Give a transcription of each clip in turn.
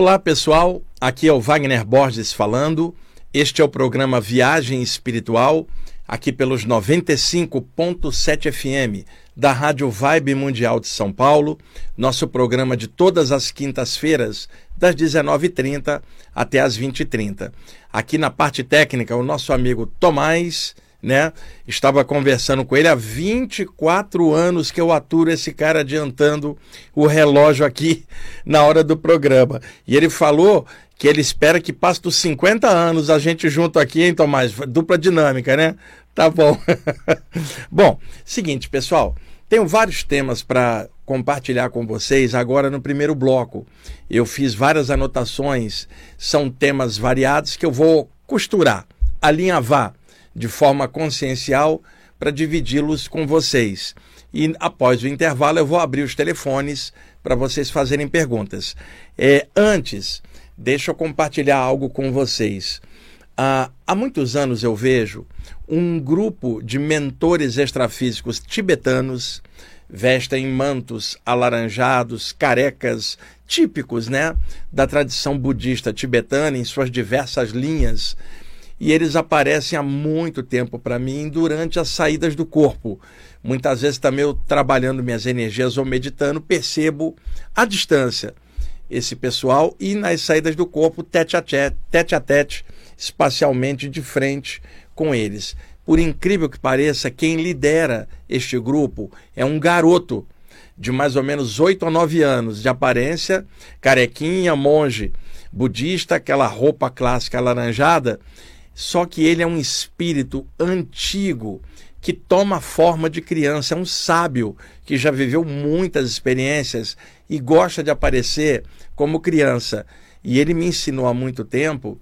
Olá pessoal, aqui é o Wagner Borges falando. Este é o programa Viagem Espiritual, aqui pelos 95.7 FM da Rádio Vibe Mundial de São Paulo, nosso programa de todas as quintas-feiras, das 19h30 até as 20h30. Aqui na parte técnica, o nosso amigo Tomás né? Estava conversando com ele há 24 anos que eu aturo esse cara adiantando o relógio aqui na hora do programa. E ele falou que ele espera que passe dos 50 anos a gente junto aqui, hein, Tomás? Dupla dinâmica, né? Tá bom. bom, seguinte, pessoal, tenho vários temas para compartilhar com vocês agora no primeiro bloco. Eu fiz várias anotações, são temas variados que eu vou costurar, alinhavar de forma consciencial para dividi-los com vocês. E após o intervalo, eu vou abrir os telefones para vocês fazerem perguntas. É, antes, deixa eu compartilhar algo com vocês. Ah, há muitos anos eu vejo um grupo de mentores extrafísicos tibetanos vestem mantos alaranjados, carecas, típicos né, da tradição budista tibetana em suas diversas linhas e eles aparecem há muito tempo para mim durante as saídas do corpo. Muitas vezes também eu trabalhando minhas energias ou meditando, percebo a distância esse pessoal e nas saídas do corpo, tete a tete, tete a tete, espacialmente de frente com eles. Por incrível que pareça, quem lidera este grupo é um garoto de mais ou menos 8 a 9 anos de aparência, carequinha, monge budista, aquela roupa clássica alaranjada, só que ele é um espírito antigo que toma forma de criança, é um sábio que já viveu muitas experiências e gosta de aparecer como criança. E ele me ensinou há muito tempo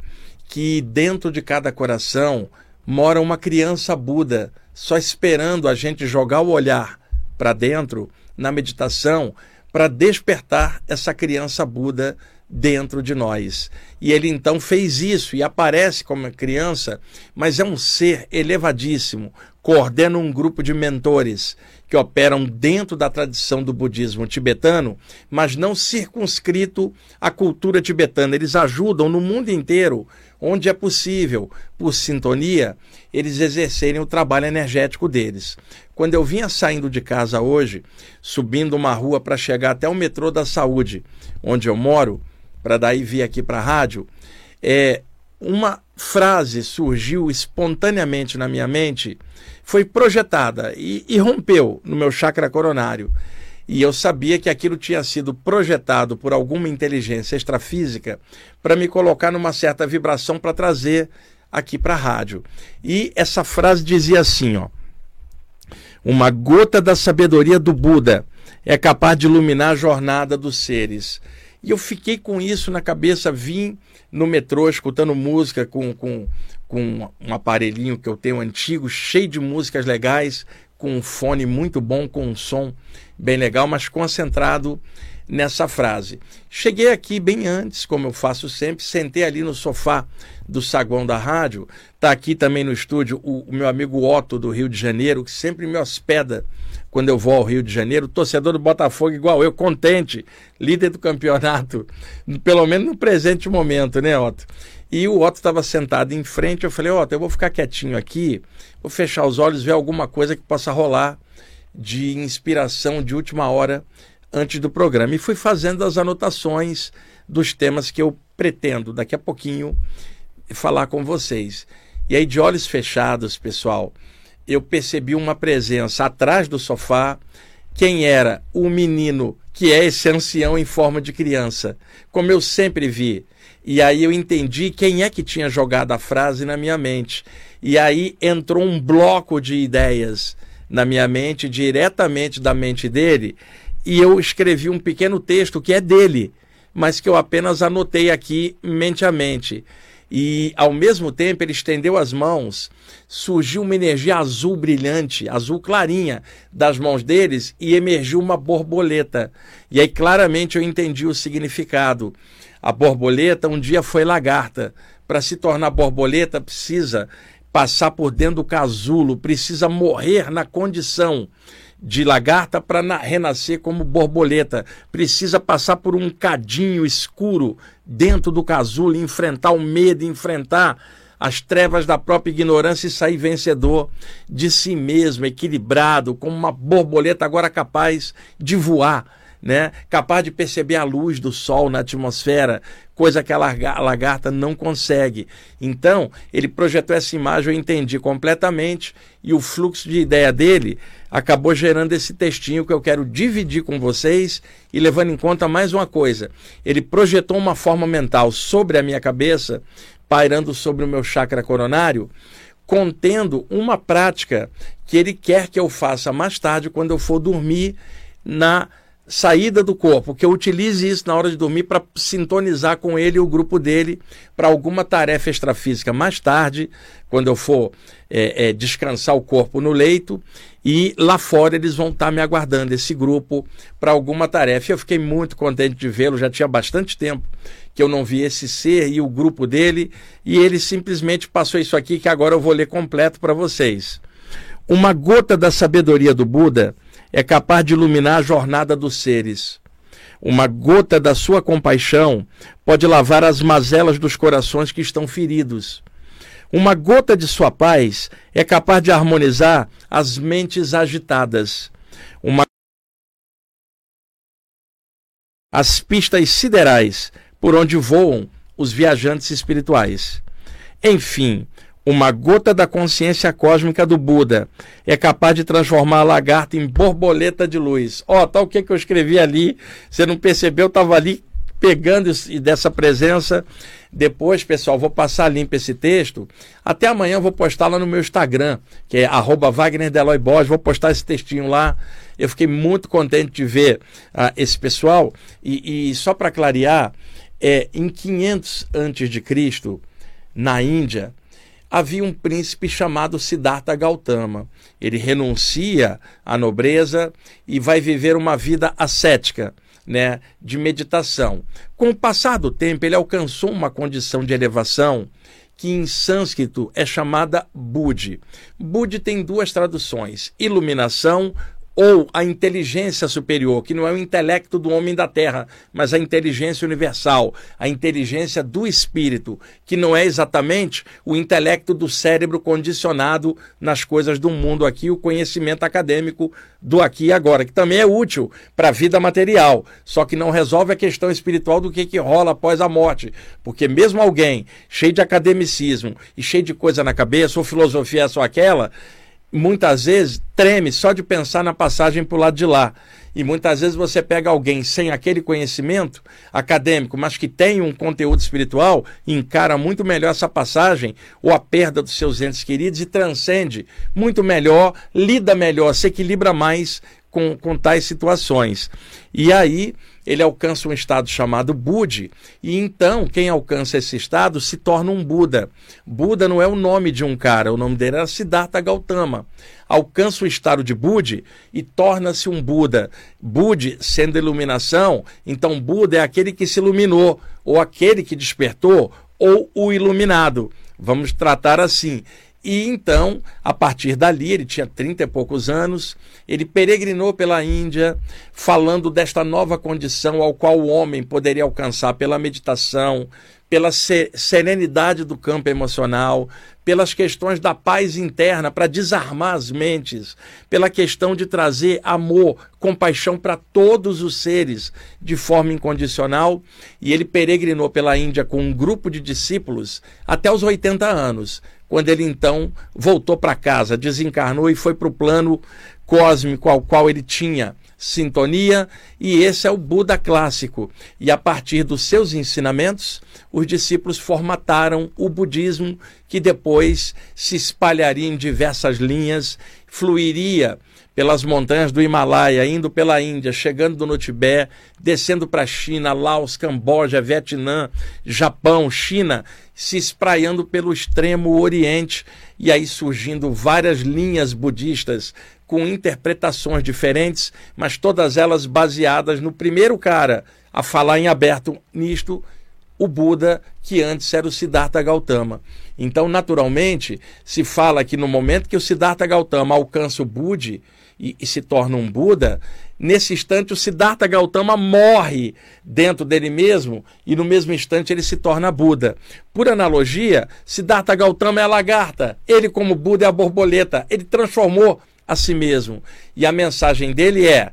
que dentro de cada coração mora uma criança Buda, só esperando a gente jogar o olhar para dentro na meditação para despertar essa criança Buda dentro de nós. E ele então fez isso e aparece como criança, mas é um ser elevadíssimo, coordena um grupo de mentores que operam dentro da tradição do budismo tibetano, mas não circunscrito à cultura tibetana. Eles ajudam no mundo inteiro, onde é possível, por sintonia, eles exercerem o trabalho energético deles. Quando eu vinha saindo de casa hoje, subindo uma rua para chegar até o metrô da saúde, onde eu moro, para daí vir aqui para a rádio, é, uma frase surgiu espontaneamente na minha mente, foi projetada e, e rompeu no meu chakra coronário. E eu sabia que aquilo tinha sido projetado por alguma inteligência extrafísica para me colocar numa certa vibração para trazer aqui para a rádio. E essa frase dizia assim, ó: Uma gota da sabedoria do Buda é capaz de iluminar a jornada dos seres. E eu fiquei com isso na cabeça, vim no metrô escutando música com, com, com um aparelhinho que eu tenho antigo, cheio de músicas legais, com um fone muito bom, com um som bem legal, mas concentrado nessa frase. Cheguei aqui bem antes, como eu faço sempre, sentei ali no sofá do saguão da rádio. Está aqui também no estúdio o, o, meu amigo Otto do Rio de Janeiro, que sempre me hospeda quando eu vou ao Rio de Janeiro, torcedor do Botafogo igual eu, contente, líder do campeonato, pelo menos no presente momento, né, Otto? E o Otto estava sentado em frente, eu falei, Otto, eu vou ficar quietinho aqui, vou fechar os olhos, ver alguma coisa que possa rolar de inspiração de última hora antes do programa. E fui fazendo as anotações dos temas que eu pretendo daqui a pouquinho falar com vocês. E aí, de olhos fechados, pessoal, eu percebi uma presença atrás do sofá. Quem era? O menino que é esse ancião em forma de criança, como eu sempre vi. E aí eu entendi quem é que tinha jogado a frase na minha mente. E aí entrou um bloco de ideias na minha mente, diretamente da mente dele, e eu escrevi um pequeno texto que é dele, mas que eu apenas anotei aqui mente a mente e ao mesmo tempo ele estendeu as mãos, surgiu uma energia azul brilhante, azul clarinha das mãos deles e emergiu uma borboleta. E aí claramente eu entendi o significado. A borboleta um dia foi lagarta. Para se tornar borboleta precisa passar por dentro do casulo, precisa morrer na condição de lagarta para renascer como borboleta. Precisa passar por um cadinho escuro dentro do casulo, enfrentar o medo, enfrentar as trevas da própria ignorância e sair vencedor de si mesmo, equilibrado, como uma borboleta agora capaz de voar né? capaz de perceber a luz do sol na atmosfera, coisa que a lagarta não consegue. Então, ele projetou essa imagem, eu entendi completamente, e o fluxo de ideia dele acabou gerando esse textinho que eu quero dividir com vocês e levando em conta mais uma coisa. Ele projetou uma forma mental sobre a minha cabeça, pairando sobre o meu chakra coronário, contendo uma prática que ele quer que eu faça mais tarde quando eu for dormir na saída do corpo, que eu utilize isso na hora de dormir para sintonizar com ele e o grupo dele para alguma tarefa extrafísica mais tarde, quando eu for é, é, descansar o corpo no leito, e lá fora eles vão estar tá me aguardando, esse grupo, para alguma tarefa. Eu fiquei muito contente de vê-lo, já tinha bastante tempo que eu não vi esse ser e o grupo dele, e ele simplesmente passou isso aqui que agora eu vou ler completo para vocês. Uma gota da sabedoria do Buda é capaz de iluminar a jornada dos seres. Uma gota da sua compaixão pode lavar as mazelas dos corações que estão feridos. Uma gota de sua paz é capaz de harmonizar as mentes agitadas. Uma as pistas siderais por onde voam os viajantes espirituais. Enfim, uma gota da consciência cósmica do Buda é capaz de transformar a lagarta em borboleta de luz. Ó, oh, tá o que, que eu escrevi ali, você não percebeu, estava ali pegando dessa presença. Depois, pessoal, vou passar limpo esse texto. Até amanhã vou postar lá no meu Instagram, que é arroba Wagner Deloy Borges. Vou postar esse textinho lá. Eu fiquei muito contente de ver uh, esse pessoal. E, e só para clarear, é, em 500 antes de Cristo, na Índia, havia um príncipe chamado Siddhartha Gautama. Ele renuncia à nobreza e vai viver uma vida ascética, né, de meditação. Com o passar do tempo, ele alcançou uma condição de elevação que em sânscrito é chamada Budi. Budi tem duas traduções: iluminação ou a inteligência superior, que não é o intelecto do homem da terra, mas a inteligência universal, a inteligência do espírito, que não é exatamente o intelecto do cérebro condicionado nas coisas do mundo aqui, o conhecimento acadêmico do aqui e agora, que também é útil para a vida material, só que não resolve a questão espiritual do que, que rola após a morte, porque mesmo alguém cheio de academicismo e cheio de coisa na cabeça, ou filosofia é só aquela, muitas vezes treme só de pensar na passagem para o lado de lá. E muitas vezes você pega alguém sem aquele conhecimento acadêmico, mas que tem um conteúdo espiritual, encara muito melhor essa passagem ou a perda dos seus entes queridos e transcende muito melhor, lida melhor, se equilibra mais com, com tais situações. E aí ele alcança um estado chamado Budi, e então quem alcança esse estado se torna um Buda. Buda não é o nome de um cara, o nome dele era Siddhartha Gautama. Alcança o estado de Budi e torna-se um Buda. Budi sendo iluminação, então Buda é aquele que se iluminou, ou aquele que despertou, ou o iluminado. Vamos tratar assim. E então, a partir dali, ele tinha trinta e poucos anos, ele peregrinou pela Índia, falando desta nova condição ao qual o homem poderia alcançar pela meditação, pela serenidade do campo emocional, pelas questões da paz interna para desarmar as mentes, pela questão de trazer amor, compaixão para todos os seres de forma incondicional. E ele peregrinou pela Índia com um grupo de discípulos até os 80 anos quando ele então voltou para casa, desencarnou e foi para o plano cósmico ao qual ele tinha sintonia, e esse é o Buda clássico. E a partir dos seus ensinamentos, os discípulos formataram o budismo, que depois se espalharia em diversas linhas, fluiria pelas montanhas do Himalaia, indo pela Índia, chegando no Tibete, descendo para a China, Laos, Camboja, Vietnã, Japão, China, se espraiando pelo extremo Oriente e aí surgindo várias linhas budistas com interpretações diferentes, mas todas elas baseadas no primeiro cara a falar em aberto nisto, o Buda, que antes era o Siddhartha Gautama. Então, naturalmente, se fala que no momento que o Siddhartha Gautama alcança o Budi, e, e se torna um Buda, nesse instante o Siddhartha Gautama morre dentro dele mesmo e no mesmo instante ele se torna Buda. Por analogia, Siddhartha Gautama é a lagarta, ele como Buda é a borboleta, ele transformou a si mesmo. E a mensagem dele é: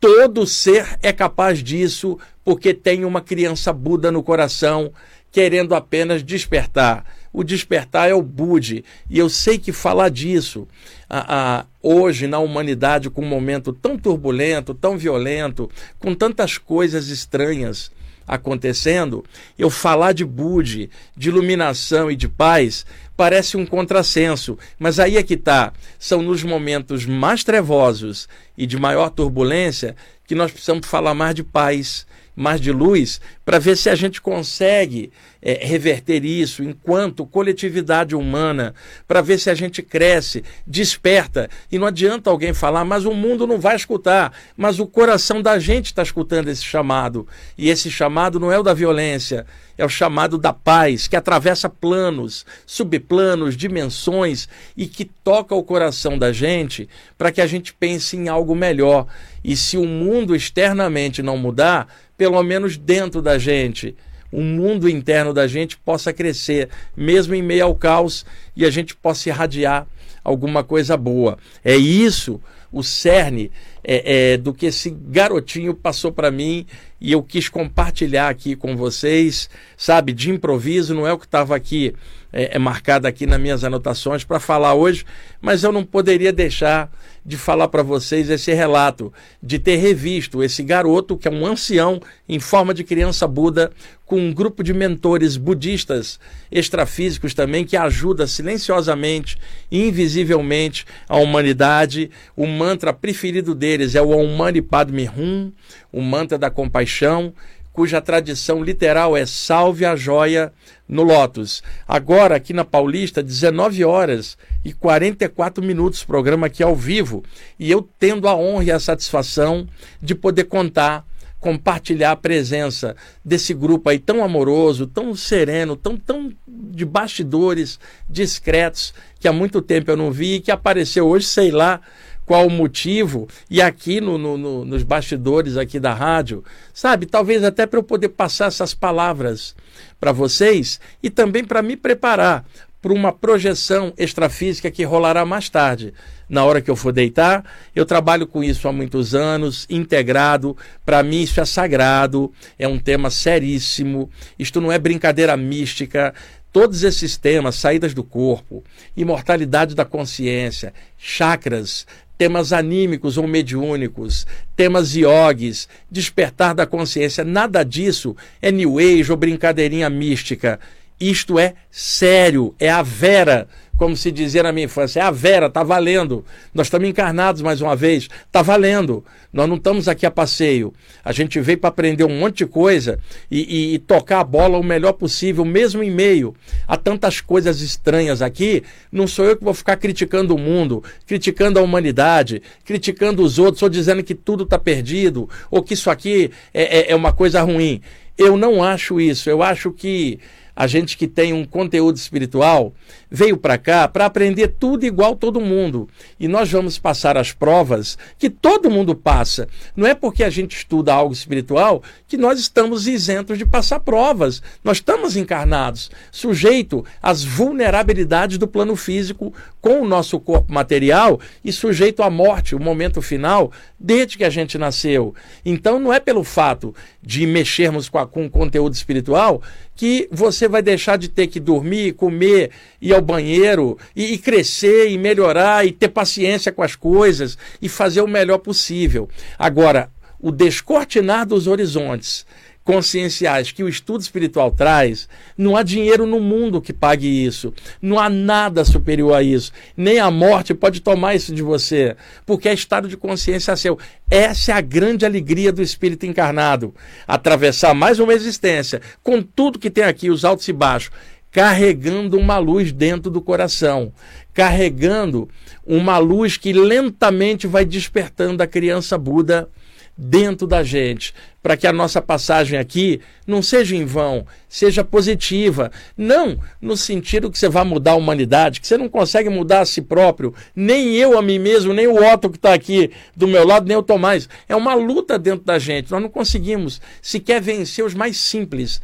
todo ser é capaz disso porque tem uma criança Buda no coração querendo apenas despertar. O despertar é o Budi. E eu sei que falar disso a, hoje na humanidade, com um momento tão turbulento, tão violento, com tantas coisas estranhas acontecendo, eu falar de Budi, de iluminação e de paz, parece um contrassenso. Mas aí é que está. São nos momentos mais trevosos e de maior turbulência que nós precisamos falar mais de paz mais de luz, para ver se a gente consegue é, reverter isso enquanto coletividade humana, para ver se a gente cresce, desperta. E não adianta alguém falar, mas o mundo não vai escutar, mas o coração da gente está escutando esse chamado. E esse chamado não é o da violência, é o chamado da paz, que atravessa planos, subplanos, dimensões e que toca o coração da gente para que a gente pense em algo melhor. E se o mundo externamente não mudar, pelo menos dentro da gente, o mundo interno da gente possa crescer, mesmo em meio ao caos, e a gente possa irradiar alguma coisa boa. É isso o cerne é, é, do que esse garotinho passou para mim e eu quis compartilhar aqui com vocês, sabe, de improviso, não é o que estava aqui é, é marcado aqui nas minhas anotações para falar hoje, mas eu não poderia deixar de falar para vocês esse relato, de ter revisto esse garoto, que é um ancião em forma de criança Buda, com um grupo de mentores budistas extrafísicos também, que ajuda silenciosamente, invisivelmente a humanidade. O mantra preferido deles é o Om Mani Padme Hum, o mantra da compaixão, cuja tradição literal é salve a joia no Lotus. Agora, aqui na Paulista, 19 horas e 44 minutos, programa aqui ao vivo. E eu tendo a honra e a satisfação de poder contar, compartilhar a presença desse grupo aí tão amoroso, tão sereno, tão, tão de bastidores discretos, que há muito tempo eu não vi e que apareceu hoje, sei lá qual o motivo, e aqui no, no, no, nos bastidores aqui da rádio, sabe? Talvez até para eu poder passar essas palavras para vocês e também para me preparar para uma projeção extrafísica que rolará mais tarde. Na hora que eu for deitar, eu trabalho com isso há muitos anos, integrado. Para mim, isso é sagrado, é um tema seríssimo. Isto não é brincadeira mística, Todos esses temas, saídas do corpo, imortalidade da consciência, chakras, temas anímicos ou mediúnicos, temas iogues, despertar da consciência, nada disso é new age ou brincadeirinha mística. Isto é sério, é a vera como se dizia na minha infância, é a Vera, tá valendo. Nós estamos encarnados mais uma vez, tá valendo. Nós não estamos aqui a passeio. A gente veio para aprender um monte de coisa e, e, e, tocar a bola o melhor possível, mesmo em meio a tantas coisas estranhas aqui. Não sou eu que vou ficar criticando o mundo, criticando a humanidade, criticando os outros, ou dizendo que tudo está perdido, ou que isso aqui é, é, é uma coisa ruim. Eu não acho isso. Eu acho que a gente que tem um conteúdo espiritual, veio para cá para aprender tudo igual todo mundo. E nós vamos passar as provas que todo mundo passa. Não é porque a gente estuda algo espiritual que nós estamos isentos de passar provas. Nós estamos encarnados, sujeito às vulnerabilidades do plano físico com o nosso corpo material e sujeito à morte, o momento final, desde que a gente nasceu. Então não é pelo fato de mexermos com, a, com o conteúdo espiritual que você vai deixar de ter que dormir, comer, ir ao banheiro e, e, crescer e melhorar e ter paciência com as coisas e fazer o melhor possível. Agora, o descortinar dos horizontes conscienciais que o estudo espiritual traz, não há dinheiro no mundo que pague isso. Não há nada superior a isso. Nem a morte pode tomar isso de você, porque é estado de consciência seu. Essa é a grande alegria do espírito encarnado. Atravessar mais uma existência, com tudo que tem aqui, os altos e baixos, carregando uma luz dentro do coração, carregando uma luz que lentamente vai despertando a criança Buda dentro da gente, para que a nossa passagem aqui não seja em vão, seja positiva. Não no sentido que você vai mudar a humanidade, que você não consegue mudar a si próprio, nem eu a mim mesmo, nem o Otto que está aqui do meu lado, nem o Tomás. É uma luta dentro da gente. Nós não conseguimos sequer vencer os mais simples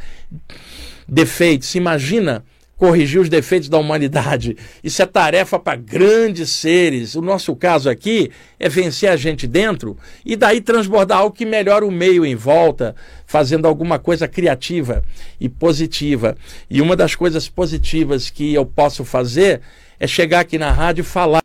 defeitos. Imagina corrigir os defeitos da humanidade. Isso é tarefa para grandes seres. O nosso caso aqui é vencer a gente dentro e daí transbordar algo que melhora o meio em volta, fazendo alguma coisa criativa e positiva. E uma das coisas positivas que eu posso fazer é chegar aqui na rádio e falar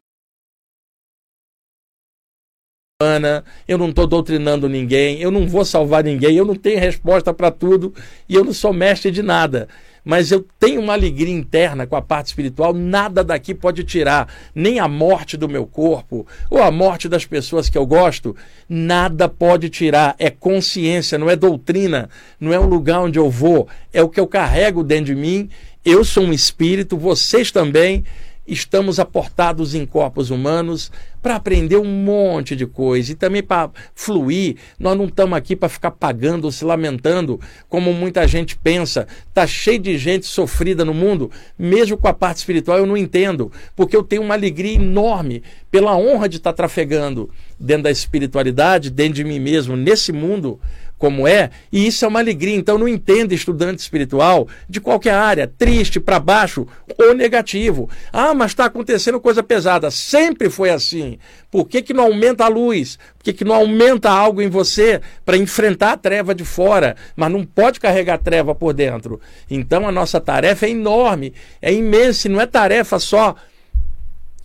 eu não estou doutrinando ninguém, eu não vou salvar ninguém, eu não tenho resposta para tudo e eu não sou mestre de nada mas eu tenho uma alegria interna com a parte espiritual, nada daqui pode tirar, nem a morte do meu corpo, ou a morte das pessoas que eu gosto, nada pode tirar. É consciência, não é doutrina, não é um lugar onde eu vou, é o que eu carrego dentro de mim. Eu sou um espírito, vocês também estamos aportados em corpos humanos para aprender um monte de coisa e também para fluir. Nós não estamos aqui para ficar pagando ou se lamentando, como muita gente pensa. Tá cheio de gente sofrida no mundo, mesmo com a parte espiritual eu não entendo, porque eu tenho uma alegria enorme pela honra de estar trafegando dentro da espiritualidade, dentro de mim mesmo, nesse mundo como é, e isso é uma alegria. Então não entenda estudante espiritual de qualquer área, triste, para baixo ou negativo. Ah, mas está acontecendo coisa pesada. Sempre foi assim. Por que, que não aumenta a luz? Por que, que não aumenta algo em você para enfrentar a treva de fora? Mas não pode carregar a treva por dentro. Então a nossa tarefa é enorme, é imensa, não é tarefa só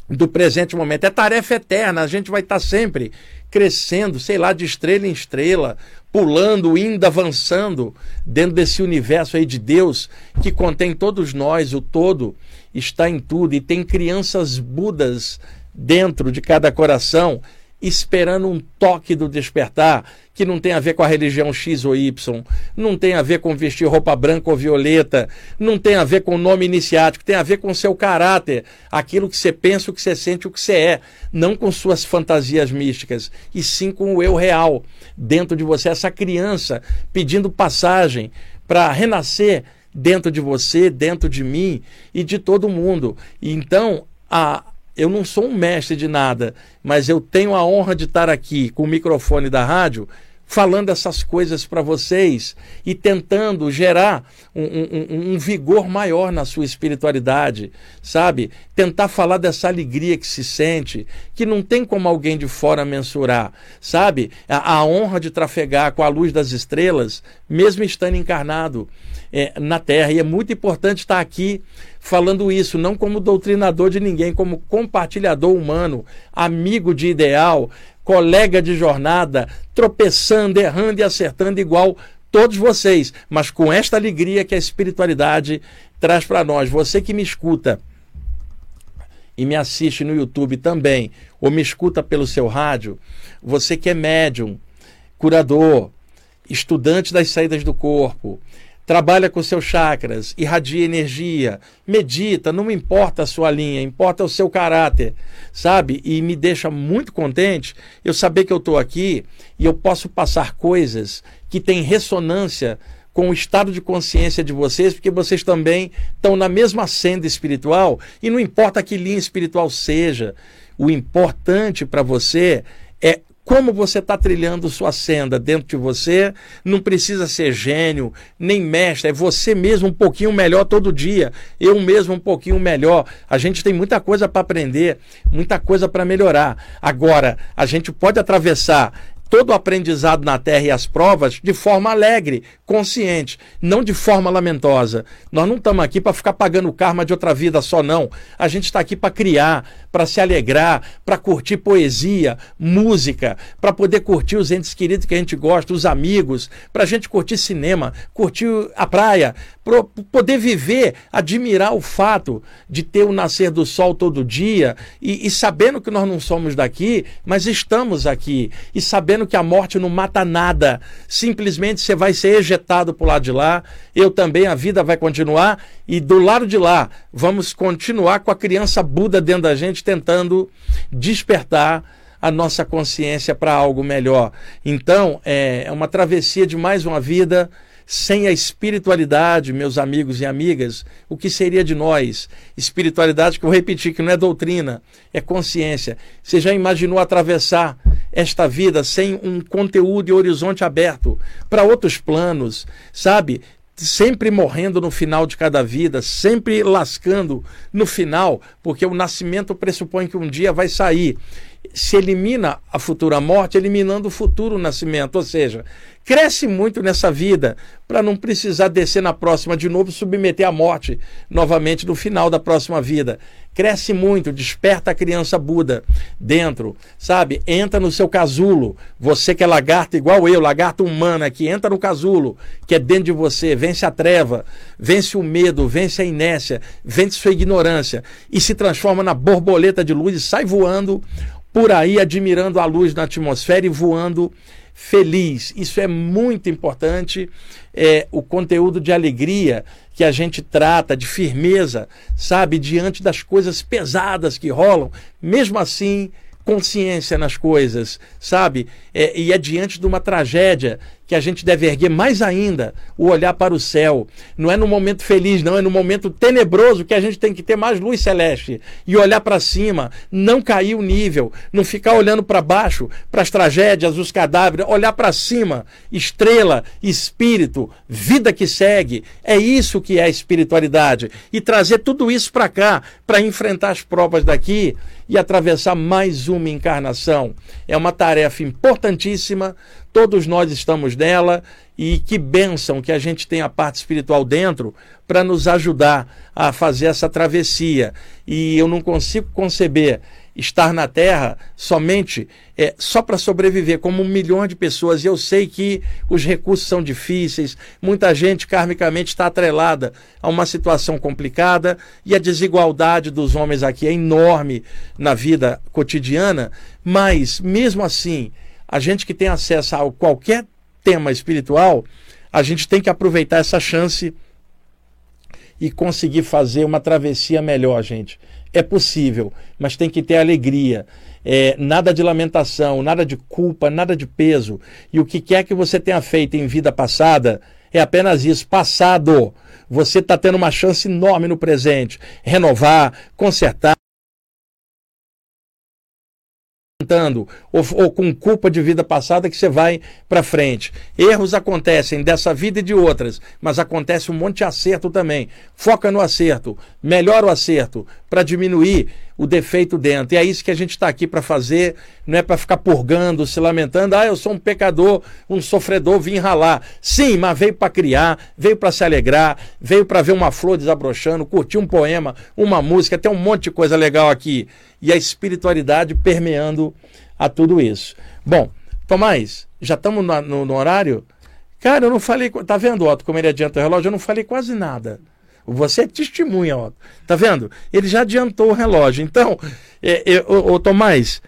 do presente momento, é tarefa eterna. A gente vai estar tá sempre crescendo, sei lá, de estrela em estrela, pulando, indo, avançando dentro desse universo aí de Deus que contém todos nós, o todo está em tudo e tem crianças budas dentro de cada coração esperando um toque do despertar que não tem a ver com a religião X ou Y, não tem a ver com vestir roupa branca ou violeta, não tem a ver com o nome iniciático, tem a ver com o seu caráter, aquilo que você pensa, o que você sente, o que você é, não com suas fantasias místicas, e sim com o eu real dentro de você, essa criança pedindo passagem para renascer dentro de você, dentro de mim e de todo mundo. E então, a, eu não sou um mestre de nada, mas eu tenho a honra de estar aqui com o microfone da rádio falando essas coisas para vocês e tentando gerar um, um, um, vigor maior na sua espiritualidade, sabe? Tentar falar dessa alegria que se sente, que não tem como alguém de fora mensurar, sabe? A, a honra de trafegar com a luz das estrelas, mesmo estando encarnado é, na Terra. E é muito importante estar aqui falando isso, não como doutrinador de ninguém, como compartilhador humano, amigo de ideal, colega de jornada, tropeçando, errando e acertando igual todos vocês, mas com esta alegria que a espiritualidade traz para nós. Você que me escuta e me assiste no YouTube também, ou me escuta pelo seu rádio, você que é médium, curador, estudante das saídas do corpo, trabalha com seus chakras, irradia energia, medita, não importa a sua linha, importa o seu caráter, sabe? E me deixa muito contente eu saber que eu estou aqui e eu posso passar coisas que têm ressonância com o estado de consciência de vocês, porque vocês também estão na mesma senda espiritual e não importa que linha espiritual seja, o importante para você é como você está trilhando sua senda dentro de você. Não precisa ser gênio, nem mestre, é você mesmo um pouquinho melhor todo dia. Eu mesmo um pouquinho melhor. A gente tem muita coisa para aprender, muita coisa para melhorar. Agora, a gente pode atravessar todo o aprendizado na Terra e as provas de forma alegre, consciente, não de forma lamentosa. Nós não estamos aqui para ficar pagando o karma de outra vida só, não. A gente está aqui para criar, para se alegrar, para curtir poesia, música, para poder curtir os entes queridos que a gente gosta, os amigos, para a gente curtir cinema, curtir a praia, para poder viver, admirar o fato de ter o nascer do sol todo dia e, e sabendo que nós não somos daqui, mas estamos aqui e sabendo que a morte não mata nada. Simplesmente você vai ser ejetado para o lado de lá. Eu também, a vida vai continuar. E do lado de lá, vamos continuar com a criança Buda dentro da gente, tentando despertar a nossa consciência para algo melhor. Então, é, é uma travessia de mais uma vida sem a espiritualidade, meus amigos e amigas, o que seria de nós? Espiritualidade, que eu vou repetir, que não é doutrina, é consciência. Você já imaginou atravessar esta vida sem um conteúdo e horizonte aberto para outros planos, sabe? sempre morrendo no final de cada vida, sempre lascando no final, porque o nascimento pressupõe que um dia vai sair. Se elimina a futura morte, eliminando o futuro nascimento, ou seja, cresce muito nessa vida para não precisar descer na próxima de novo submeter à morte novamente no final da próxima vida. Cresce muito, desperta a criança Buda dentro, sabe? Entra no seu casulo. Você que é lagarto igual eu, lagarto humano aqui, entra no casulo que é dentro de você, vence a treva, vence o medo, vence a inércia, vence sua ignorância e se transforma na borboleta de luz e sai voando por aí admirando a luz na atmosfera e voando feliz. Isso é muito importante. É, o conteúdo de alegria que a gente trata, de firmeza, sabe, diante das coisas pesadas que rolam, mesmo assim consciência nas coisas, sabe? É, e é diante de uma tragédia que a gente deve erguer mais ainda o olhar para o céu. Não é no momento feliz, não, é no momento tenebroso que a gente tem que ter mais luz celeste e olhar para cima, não cair o nível, não ficar olhando para baixo, para as tragédias, os cadáveres, olhar para cima, estrela, espírito, vida que segue. É isso que é a espiritualidade e trazer tudo isso para cá, para enfrentar as provas daqui e atravessar mais uma encarnação. É uma tarefa importantíssima, todos nós estamos nela e que bênção que a gente tem a parte espiritual dentro para nos ajudar a fazer essa travessia. E eu não consigo conceber estar na Terra somente é, só para sobreviver, como um milhão de pessoas. E eu sei que os recursos são difíceis, muita gente karmicamente está atrelada a uma situação complicada e a desigualdade dos homens aqui é enorme na vida cotidiana, mas mesmo assim, a gente que tem acesso a qualquer tema espiritual, a gente tem que aproveitar essa chance e conseguir fazer uma travessia melhor, gente. É possível, mas tem que ter alegria. É, nada de lamentação, nada de culpa, nada de peso. E o que quer que você tenha feito em vida passada é apenas isso, passado. Você está tendo uma chance enorme no presente. Renovar, consertar. Ou, ou, com culpa de vida passada que você vai para frente. Erros acontecem dessa vida e de outras, mas acontece um monte de acerto também. Foca no acerto, melhora o acerto para diminuir o defeito dentro. E é isso que a gente está aqui para fazer, não é para ficar purgando, se lamentando. Ah, eu sou um pecador, um sofredor, vim ralar. Sim, mas veio para criar, veio para se alegrar, veio para ver uma flor desabrochando, curtir um poema, uma música, tem um monte de coisa legal aqui. E a espiritualidade permeando a tudo isso. Bom, Tomás, já estamos no, no, no, horário? Cara, eu não falei. Tá vendo, Otto, como ele adianta o relógio? Eu não falei quase nada. Você é testemunha, Otto. Tá vendo? Ele já adiantou o relógio. Então, é, é, ô, ô, Tomás,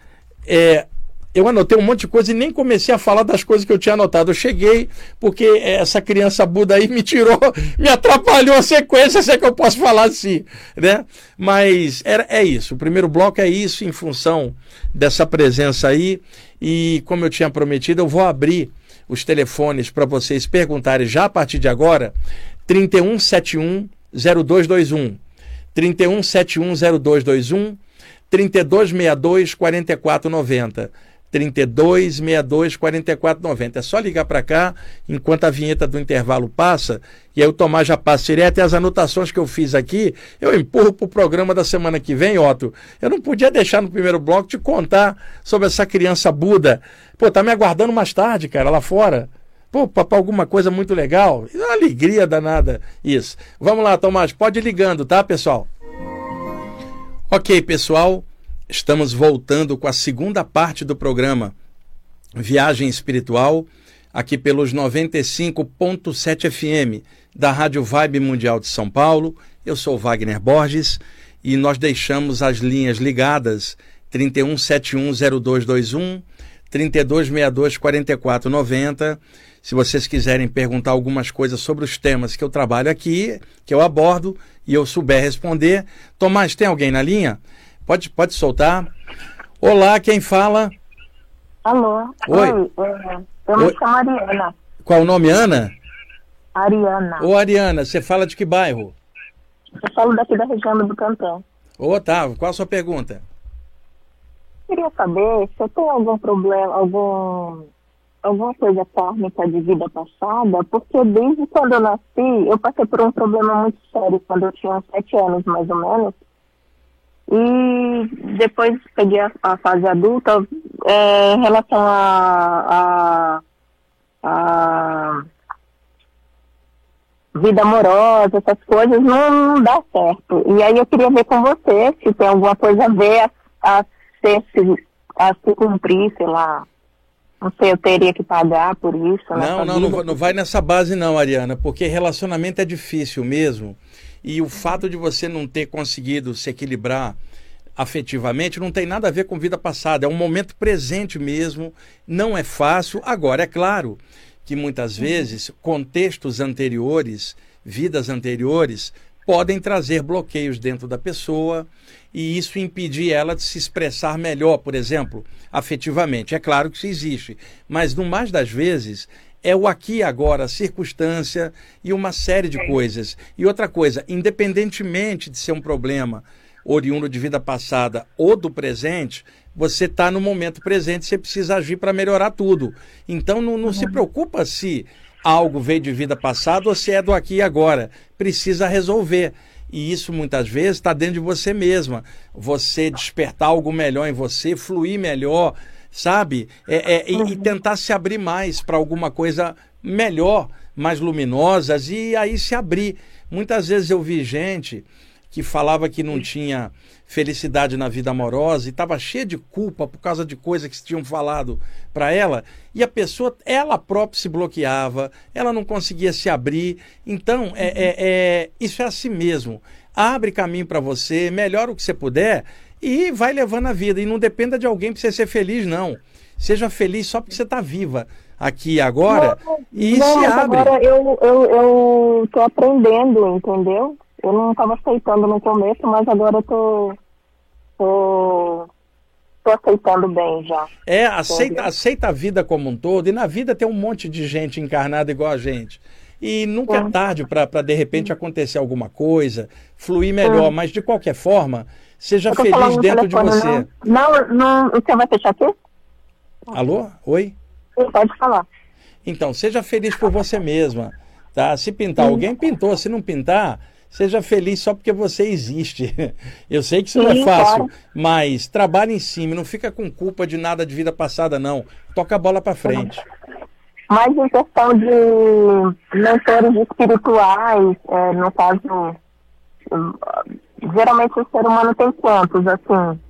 é, eu anotei um monte de coisa e nem comecei a falar das coisas que eu tinha anotado. Eu cheguei porque essa criança Buda aí me tirou, me atrapalhou a sequência, se é que eu posso falar assim, né? Mas era, é isso. O primeiro bloco é isso, em função dessa presença aí. E como eu tinha prometido, eu vou abrir os telefones para vocês perguntarem já a partir de agora. 3171 0221. 3171 0221. 3262 4490. 32 62 44 90. É só ligar para cá enquanto a vinheta do intervalo passa e aí o Tomás já passa direto e as anotações que eu fiz aqui eu empurro para o programa da semana que vem, Otto. Eu não podia deixar no primeiro bloco te contar sobre essa criança Buda. Pô, tá me aguardando mais tarde, cara, lá fora. Pô, para alguma coisa muito legal. É uma alegria danada isso. Vamos lá, Tomás, pode ir ligando, tá, pessoal? Ok, pessoal. Estamos voltando com a segunda parte do programa Viagem Espiritual, aqui pelos 95.7 FM da Rádio Vibe Mundial de São Paulo. Eu sou Wagner Borges e nós deixamos as linhas ligadas 31710221, 32624490. Se vocês quiserem perguntar algumas coisas sobre os temas que eu trabalho aqui, que eu abordo e eu souber responder. Tomás, tem alguém na linha? Pode, pode soltar. Olá, quem fala? Alô? Oi. Oi, é, eu me Oi. chamo Ariana. Qual o nome, Ana? Ariana. Ô, Ariana, você fala de que bairro? Eu falo daqui da região do Butantã. Ô, Otávio, qual a sua pergunta? Queria saber se eu tenho algum problema, algum, alguma coisa kármica de vida passada, porque desde quando eu nasci, eu passei por um problema muito sério quando eu tinha sete anos, mais ou menos. E depois peguei a, a fase adulta, é, em relação a, a, a vida amorosa, essas coisas, não, não dá certo. E aí eu queria ver com você se tem alguma coisa a ver a, a, ser, se, a se cumprir, sei lá. Não sei, eu teria que pagar por isso. Não, nessa não, não, vai- não vai nessa base não, Ariana, porque relacionamento é difícil mesmo. E o fato de você não ter conseguido se equilibrar afetivamente não tem nada a ver com vida passada, é um momento presente mesmo, não é fácil. Agora, é claro que muitas vezes contextos anteriores, vidas anteriores, podem trazer bloqueios dentro da pessoa e isso impedir ela de se expressar melhor, por exemplo, afetivamente. É claro que isso existe, mas no mais das vezes é o aqui e agora, a circunstância e uma série de coisas. E outra coisa, independentemente de ser um problema oriundo de vida passada ou do presente, você está no momento presente, você precisa agir para melhorar tudo. Então não, não se preocupa se algo veio de vida passada ou se é do aqui e agora. Precisa resolver. E isso muitas vezes está dentro de você mesma. Você despertar algo melhor em você, fluir melhor, sabe? É, é, e, e tentar se abrir mais para alguma coisa melhor, mais luminosas, e aí se abrir. Muitas vezes eu vi gente que falava que não tinha felicidade na vida amorosa e estava cheia de culpa por causa de coisas que tinham falado para ela e a pessoa ela própria se bloqueava ela não conseguia se abrir. Então é, é- é- isso é assim mesmo. Abre caminho para você melhora o que você puder e vai levando a vida. E não dependa de alguém para você ser feliz não. Seja feliz só porque você está viva aqui e agora e não, se abre. agora eu, eu, eu tô aprendendo, entendeu? Eu não estava aceitando no começo, mas agora eu tô, tô, tô aceitando bem já. É, aceita, aceita a vida como um todo. E na vida tem um monte de gente encarnada igual a gente. E nunca é Sim. tarde para de repente acontecer alguma coisa, fluir melhor. Mas de qualquer forma, seja feliz dentro de telefone, você. Não, não, não, você vai fechar aqui? Alô? Oi? Sim, Pode falar. Então, seja feliz por você mesma. Tá? Se pintar alguém, pintou. Se não pintar, seja feliz só porque você existe. Eu sei que isso não é Sim, fácil, claro. mas trabalhe em cima. Não fica com culpa de nada de vida passada, não. Toca a bola para frente. Mas em questão de mentores espirituais, é, no caso, geralmente o ser humano tem quantos, assim?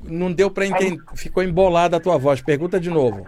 Não deu para entender. Ficou embolada a tua voz. Pergunta de novo.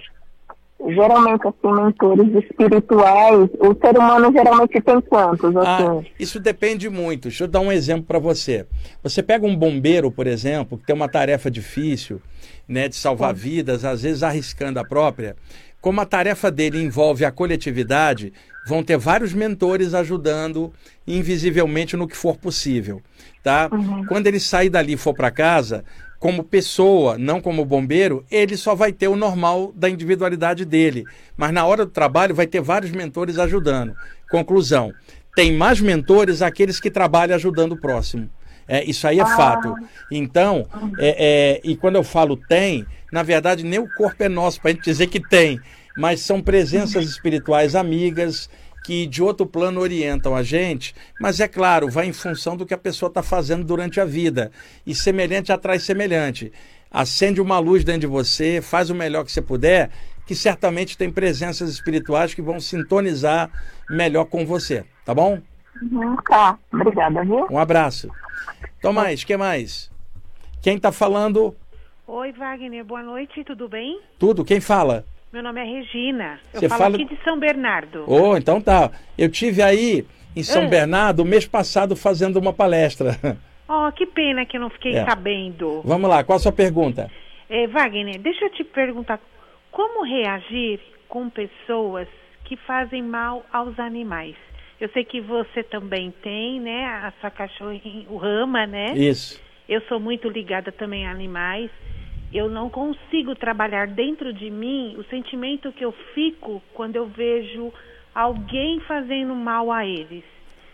Geralmente, assim, mentores espirituais, o ser humano geralmente tem quantos, Ah, assim? isso depende muito. Deixa eu dar um exemplo para você. Você pega um bombeiro, por exemplo, que tem uma tarefa difícil, né, de salvar vidas, às vezes arriscando a própria. Como a tarefa dele envolve a coletividade, vão ter vários mentores ajudando invisivelmente no que for possível, tá? Quando ele sair dali e for para casa, como pessoa, não como bombeiro, ele só vai ter o normal da individualidade dele. Mas na hora do trabalho vai ter vários mentores ajudando. Conclusão: tem mais mentores aqueles que trabalham ajudando o próximo. É, isso aí é fato. Então, é, é, e quando eu falo tem, na verdade nem o corpo é nosso para a gente dizer que tem, mas são presenças espirituais amigas que de outro plano orientam a gente, mas é claro, vai em função do que a pessoa está fazendo durante a vida. E semelhante atrai semelhante. Acende uma luz dentro de você, faz o melhor que você puder, que certamente tem presenças espirituais que vão sintonizar melhor com você, tá bom? Uhum, tá, obrigada, viu? Um abraço. Tomás, que mais? Quem está falando? Oi, Wagner, boa noite, tudo bem? Tudo, quem fala? Meu nome é Regina. Eu Você falo fala- aqui de São Bernardo. Oh, então tá. Eu tive aí em São É. Bernardo mês passado fazendo uma palestra. Oh, que pena que eu não fiquei É. sabendo. Vamos lá, qual a sua pergunta? É, Wagner, deixa eu te perguntar, como reagir com pessoas que fazem mal aos animais? Eu sei que você também tem, né, a sua cachorrinha, o Rama, né? Isso. Eu sou muito ligada também a animais. Eu não consigo trabalhar dentro de mim o sentimento que eu fico quando eu vejo alguém fazendo mal a eles.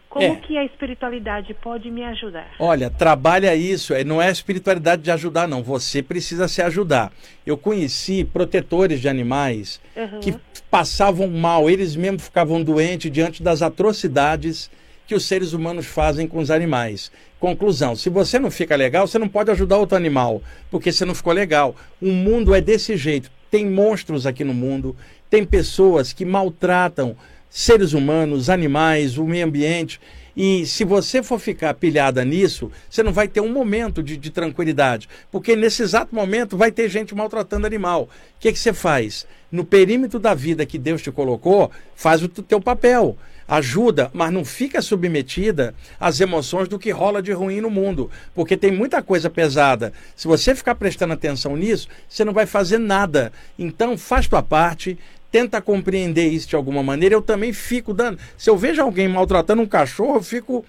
Como é. que a espiritualidade pode me ajudar? Olha, trabalha isso. É, não é a espiritualidade de ajudar, não. Você precisa se ajudar. Eu conheci protetores de animais uhum. que passavam mal, eles mesmos ficavam doentes diante das atrocidades que os seres humanos fazem com os animais. Conclusão: se você não fica legal, você não pode ajudar outro animal, porque você não ficou legal. O mundo é desse jeito. Tem monstros aqui no mundo, tem pessoas que maltratam seres humanos, animais, o meio ambiente. E se você for ficar pilhada nisso, você não vai ter um momento de, de tranquilidade. Porque nesse exato momento vai ter gente maltratando animal. O que, que você faz? No perímetro da vida que Deus te colocou, faz o teu papel ajuda, mas não fica submetida às emoções do que rola de ruim no mundo, porque tem muita coisa pesada. Se você ficar prestando atenção nisso, você não vai fazer nada. Então, faz tua parte, tenta compreender isso de alguma maneira. Eu também fico dando. Se eu vejo alguém maltratando um cachorro, eu fico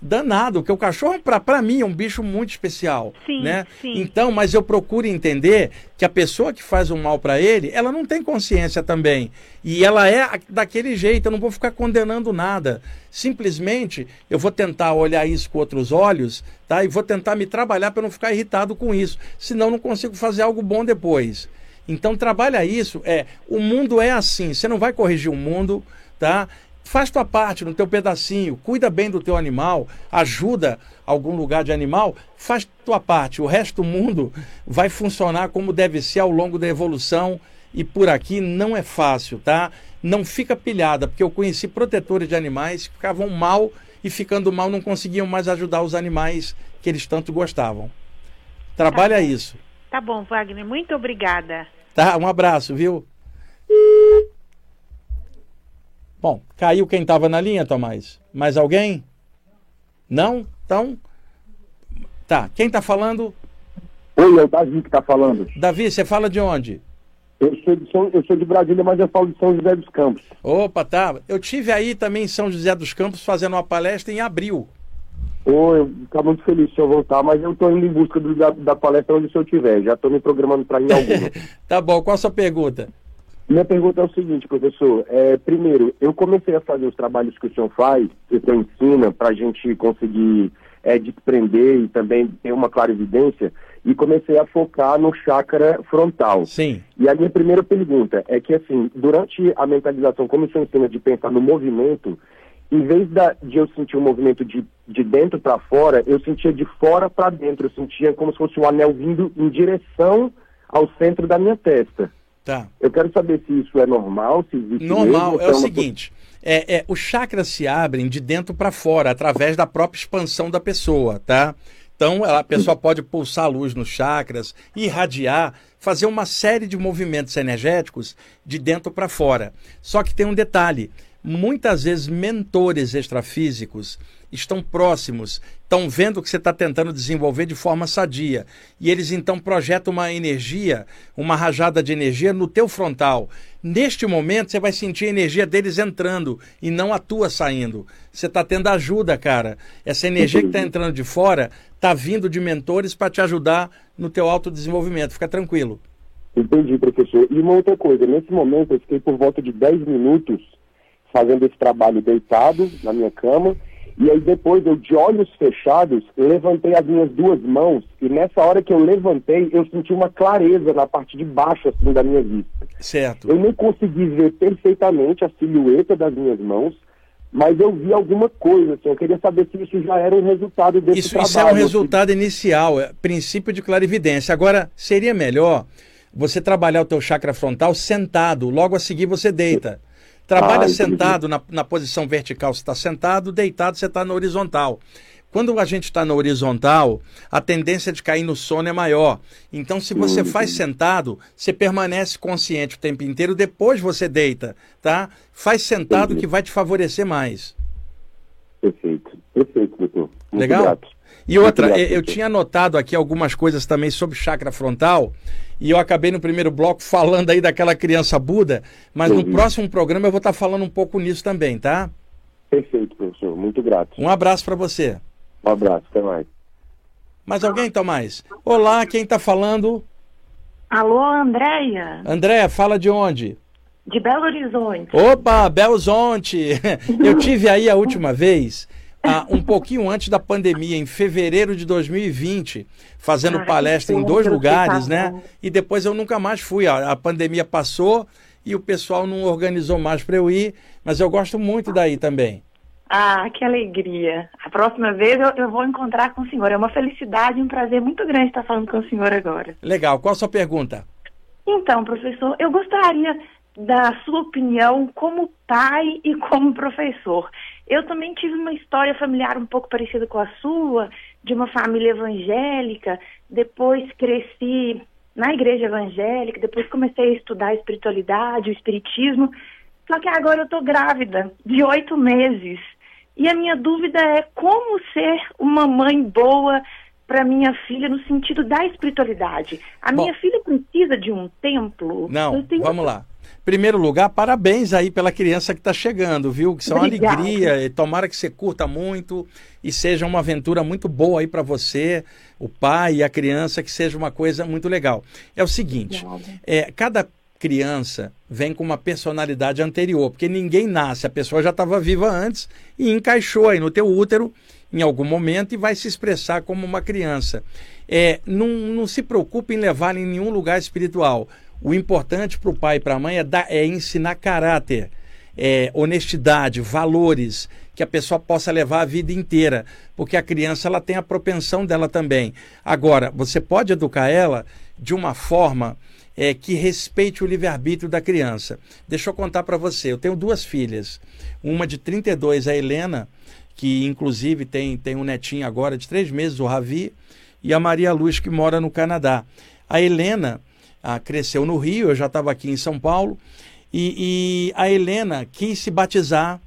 danado, porque o cachorro, para mim, é um bicho muito especial. Sim, né? Sim. Então, mas eu procuro entender que a pessoa que faz o um mal para ele, ela não tem consciência também. E ela é daquele jeito, eu não vou ficar condenando nada. Simplesmente eu vou tentar olhar isso com outros olhos, tá? E vou tentar me trabalhar para não ficar irritado com isso. Senão não consigo fazer algo bom depois. Então trabalha isso, é, o mundo é assim, você não vai corrigir o mundo, tá? Faz tua parte no teu pedacinho, cuida bem do teu animal, ajuda algum lugar de animal, faz tua parte. O resto do mundo vai funcionar como deve ser ao longo da evolução e por aqui não é fácil, tá? Não fica pilhada, porque eu conheci protetores de animais que ficavam mal e ficando mal não conseguiam mais ajudar os animais que eles tanto gostavam. Trabalha tá isso. Tá bom, Wagner, muito obrigada. Tá, um abraço, viu? Bom, caiu quem estava na linha, Tomás? Mais alguém? Não? Então. Tá. Quem está falando? Oi, é o Davi que está falando. Davi, você fala de onde? Eu sou, de São, eu sou de Brasília, mas eu falo de São José dos Campos. Opa, tá. Eu tive aí também em São José dos Campos fazendo uma palestra em abril. Oi, eu fico muito feliz se eu voltar, mas eu estou indo em busca do, da, da palestra onde eu estiver. Já estou me programando para ir em alguma. tá bom, qual a sua pergunta? Minha pergunta é o seguinte, professor. É, primeiro, eu comecei a fazer os trabalhos que o senhor faz, que o senhor ensina, para a gente conseguir é, desprender e também ter uma clara evidência, e comecei a focar no chakra frontal. Sim. E a minha primeira pergunta é que, assim, durante a mentalização, como o senhor ensina de pensar no movimento, em vez da, de eu sentir um movimento de, de dentro para fora, eu sentia de fora para dentro. Eu sentia como se fosse um anel vindo em direção ao centro da minha testa. Tá. Eu quero saber se isso é normal, se existe Normal mesmo, é o uma... seguinte, é, é, os chakras se abrem de dentro para fora, através da própria expansão da pessoa, tá? Então, a pessoa pode pulsar luz nos chakras, irradiar, fazer uma série de movimentos energéticos de dentro para fora. Só que tem um detalhe: muitas vezes mentores extrafísicos estão próximos, estão vendo o que você está tentando desenvolver de forma sadia. E eles então projetam uma energia, uma rajada de energia no teu frontal. Neste momento, você vai sentir a energia deles entrando e não a tua saindo. Você está tendo ajuda, cara. Essa energia que está entrando de fora está vindo de mentores para te ajudar no teu autodesenvolvimento. Fica tranquilo. Entendi, professor. E uma outra coisa, nesse momento eu fiquei por volta de 10 minutos fazendo esse trabalho deitado na minha cama e aí depois eu, de olhos fechados, levantei as minhas duas mãos e nessa hora que eu levantei, eu senti uma clareza na parte de baixo assim da minha vista. Certo. Eu nem consegui ver perfeitamente a silhueta das minhas mãos, mas eu vi alguma coisa, assim, eu queria saber se isso já era um resultado desse isso, trabalho. Isso é um resultado inicial, é princípio de clarividência. Agora, seria melhor você trabalhar o teu chakra frontal sentado, logo a seguir você deita. Trabalha ah, sentado na, na posição vertical, você está sentado, deitado, você está na horizontal. Quando a gente está na horizontal, a tendência de cair no sono é maior. Então, se você faz sentado, você permanece consciente o tempo inteiro, depois você deita, tá? Faz sentado que vai te favorecer mais. Perfeito, perfeito, doutor. Muito Legal? Grato. E outra, eu, eu tinha anotado aqui algumas coisas também sobre chakra frontal, e eu acabei no primeiro bloco falando aí daquela criança Buda, mas no próximo programa eu vou estar falando um pouco nisso também, tá? Perfeito, professor. Muito grato. Um abraço para você. Um abraço, até mais. Mais alguém, Tomás? Olá, quem está falando? Alô, Andréia? Andréia, fala de onde? De Belo Horizonte. Opa, Belo Horizonte! Eu tive aí a última vez, ah, um pouquinho antes da pandemia, em fevereiro de 2020, fazendo palestra em dois lugares, né? E depois eu nunca mais fui. A, a pandemia passou e o pessoal não organizou mais para eu ir, mas eu gosto muito daí também. Ah, que alegria. A próxima vez eu, eu vou encontrar com o senhor. É uma felicidade e um prazer muito grande estar falando com o senhor agora. Legal, qual a sua pergunta? Então, professor, eu gostaria da sua opinião como pai e como professor. Eu também tive uma história familiar um pouco parecida com a sua, de uma família evangélica. Depois cresci na igreja evangélica, depois comecei a estudar a espiritualidade, o espiritismo. Só que agora eu estou grávida, de oito meses. E a minha dúvida é como ser uma mãe boa para minha filha no sentido da espiritualidade. A Bom. minha filha precisa de um templo? Não, tenho- vamos lá. Primeiro lugar, parabéns aí pela criança que está chegando, viu? Que isso é uma Obrigada. alegria. E tomara que você curta muito e seja uma aventura muito boa aí para você, o pai e a criança, que seja uma coisa muito legal. É o seguinte, é, cada criança vem com uma personalidade anterior, porque ninguém nasce, a pessoa já estava viva antes e encaixou aí no teu útero em algum momento e vai se expressar como uma criança. É, não, não se preocupe em levar em nenhum lugar espiritual. O importante para o pai e para a mãe é, dar, é ensinar caráter, é, honestidade, valores que a pessoa possa levar a vida inteira, porque a criança ela tem a propensão dela também. Agora, você pode educar ela de uma forma é, que respeite o livre-arbítrio da criança. Deixa eu contar para você, eu tenho duas filhas, uma de 32, a Helena, que inclusive tem, tem um netinho agora de três meses, o Ravi, e a Maria Luz, que mora no Canadá. A Helena ah, cresceu no Rio, eu já estava aqui em São Paulo, e, e a Helena quis se batizar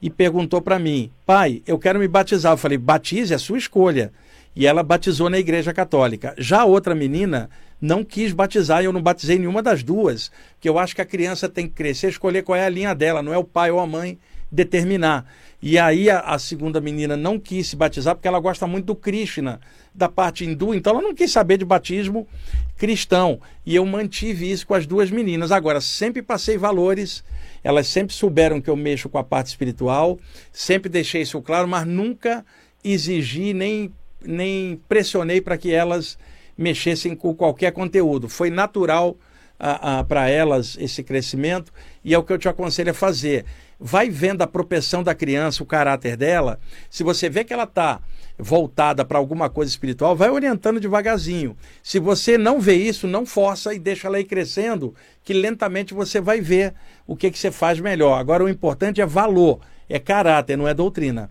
e perguntou para mim, pai, eu quero me batizar. Eu falei, batize, é sua escolha. E ela batizou na Igreja Católica. Já a outra menina não quis batizar e eu não batizei nenhuma das duas, porque eu acho que a criança tem que crescer, escolher qual é a linha dela, não é o pai ou a mãe determinar. E aí a, a segunda menina não quis se batizar porque ela gosta muito do Krishna, da parte hindu, então ela não quis saber de batismo cristão. E eu mantive isso com as duas meninas. Agora, sempre passei valores, elas sempre souberam que eu mexo com a parte espiritual, sempre deixei isso claro, mas nunca exigi nem, nem pressionei para que elas mexessem com qualquer conteúdo. Foi natural para elas esse crescimento e é o que eu te aconselho a fazer. Vai vendo a propensão da criança, o caráter dela. Se você vê que ela está voltada para alguma coisa espiritual, vai orientando devagarzinho. Se você não vê isso, não força e deixa ela ir crescendo, que lentamente você vai ver o que, que você faz melhor. Agora, o importante é valor, é caráter, não é doutrina.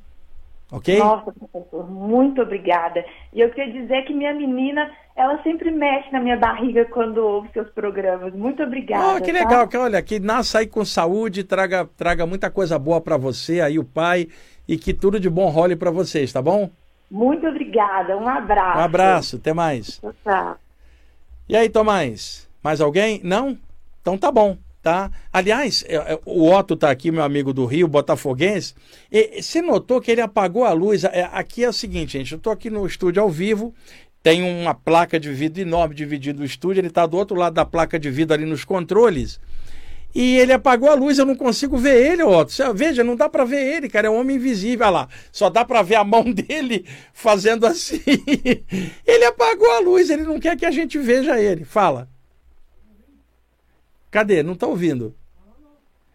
Ok? Nossa, professor, muito obrigada. E eu queria dizer que minha menina, ela sempre mexe na minha barriga quando ouve seus programas. Muito obrigada. Oh, que tá? legal, que olha, que nasça aí com saúde, traga, traga muita coisa boa para você, aí o pai, e que tudo de bom role para vocês, tá bom? Muito obrigada, um abraço. Um abraço, até mais. Tchau. E aí, Tomás? Mais alguém? Não? Então tá bom, tá? Aliás, é, é, o Otto tá aqui, meu amigo do Rio, botafoguense. E, você notou que ele apagou a luz? É, aqui é o seguinte, gente, eu tô aqui no estúdio ao vivo, tem uma placa de vidro enorme dividida no estúdio, ele tá do outro lado da placa de vidro ali nos controles. E ele apagou a luz, eu não consigo ver ele, Otto. Veja, não dá para ver ele, cara, é um homem invisível. Olha lá, só dá para ver a mão dele fazendo assim. ele apagou a luz, ele não quer que a gente veja ele. Fala. Cadê? Não tá ouvindo.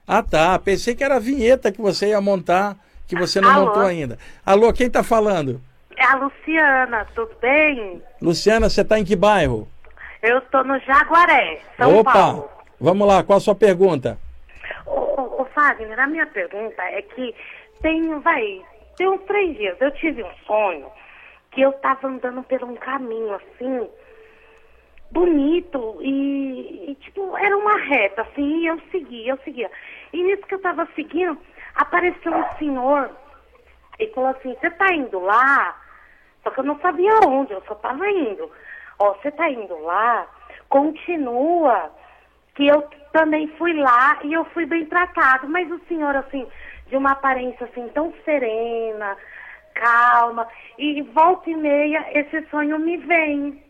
Ah, tá. Pensei que era a vinheta que você ia montar, que você não Alô? montou ainda. Alô, quem tá falando? É a Luciana, tudo bem? Luciana, você tá em que bairro? Eu tô no Jaguaré, São Opa! Paulo. Vamos lá, qual a sua pergunta? Ô, ô, ô, Fagner, a minha pergunta é que tem, vai, tem uns três dias eu tive um sonho que eu tava andando por um caminho assim, bonito, e, e, tipo, era uma reta, assim, e eu seguia, eu seguia. E nisso que eu tava seguindo, apareceu um senhor e falou assim, você tá indo lá? Só que eu não sabia onde, eu só tava indo. Ó, você tá indo lá, continua, que eu também fui lá e eu fui bem tratado, mas o senhor, assim, de uma aparência, assim, tão serena, calma, e volta e meia esse sonho me vem.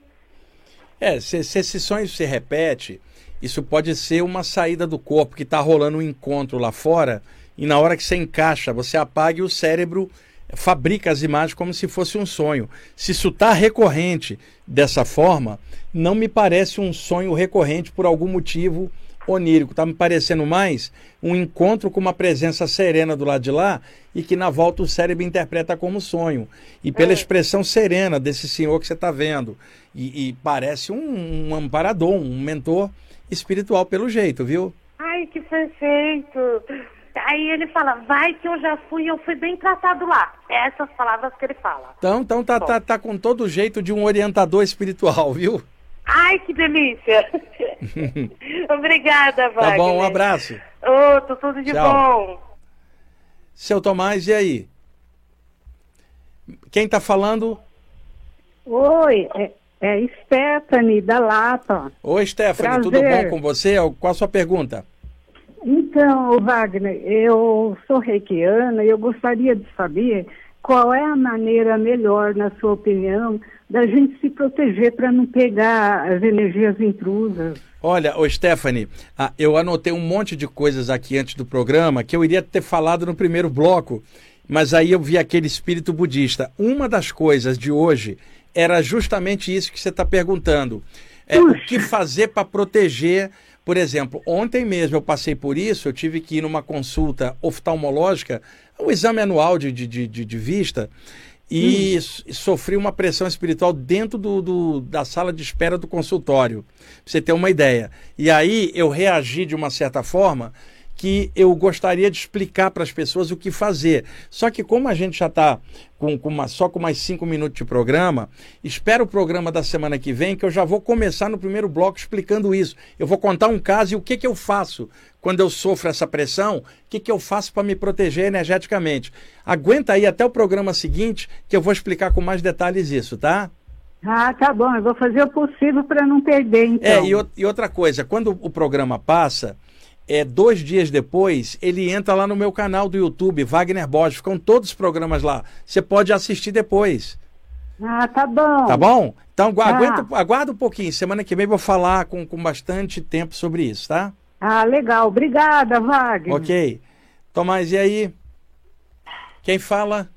É, se, se esse sonho se repete, isso pode ser uma saída do corpo, que está rolando um encontro lá fora, e na hora que você encaixa, você apaga e o cérebro fabrica as imagens como se fosse um sonho. Se isso está recorrente dessa forma, não me parece um sonho recorrente por algum motivo onírico. Está me parecendo mais um encontro com uma presença serena do lado de lá e que na volta o cérebro interpreta como sonho. E pela é. expressão serena desse senhor que você está vendo. E, e, parece um, um amparador, um mentor espiritual pelo jeito, viu? Ai, que perfeito! Aí ele fala, vai que eu já fui, eu fui bem tratado lá. É essas palavras que ele fala. Então, então tá, tá, tá com todo o jeito de um orientador espiritual, viu? Ai, que delícia! Obrigada, Wagner. Tá bom, um abraço. Outro, tudo de Tchau. bom. Seu Tomás, e aí? Quem tá falando? Oi, é, é Stephanie, da Lapa. Oi, Stephanie, Prazer. tudo bom com você? Qual a sua pergunta? Então, Wagner, eu sou reikiana e eu gostaria de saber qual é a maneira melhor, na sua opinião, da gente se proteger para não pegar as energias intrusas. Olha, ô Stephanie, eu anotei um monte de coisas aqui antes do programa que eu iria ter falado no primeiro bloco, mas aí eu vi aquele espírito budista. Uma das coisas de hoje era justamente isso que você está perguntando. É, o que fazer para proteger por exemplo, ontem mesmo eu passei por isso, eu tive que ir numa consulta oftalmológica, um exame anual de, de, de, de vista, e hum. sofri uma pressão espiritual dentro do, do, da sala de espera do consultório, pra você ter uma ideia. E aí eu reagi de uma certa forma que eu gostaria de explicar para as pessoas o que fazer. Só que como a gente já está com, com uma, só com mais cinco minutos de programa, espera o programa da semana que vem, que eu já vou começar no primeiro bloco explicando isso. Eu vou contar um caso e o que, que eu faço quando eu sofro essa pressão, o que, que eu faço para me proteger energeticamente. Aguenta aí até o programa seguinte, que eu vou explicar com mais detalhes isso, tá? Ah, tá bom, eu vou fazer o possível para não perder, então. É, e, e outra coisa, quando o programa passa, é, dois dias depois, ele entra lá no meu canal do YouTube, Wagner Borges. Ficam todos os programas lá. Você pode assistir depois. Ah, tá bom. Tá bom? Então tá. aguenta, aguarda um pouquinho. Semana que vem eu vou falar com, com bastante tempo sobre isso, tá? Ah, legal. Obrigada, Wagner. Ok. Tomás, e aí? Quem fala?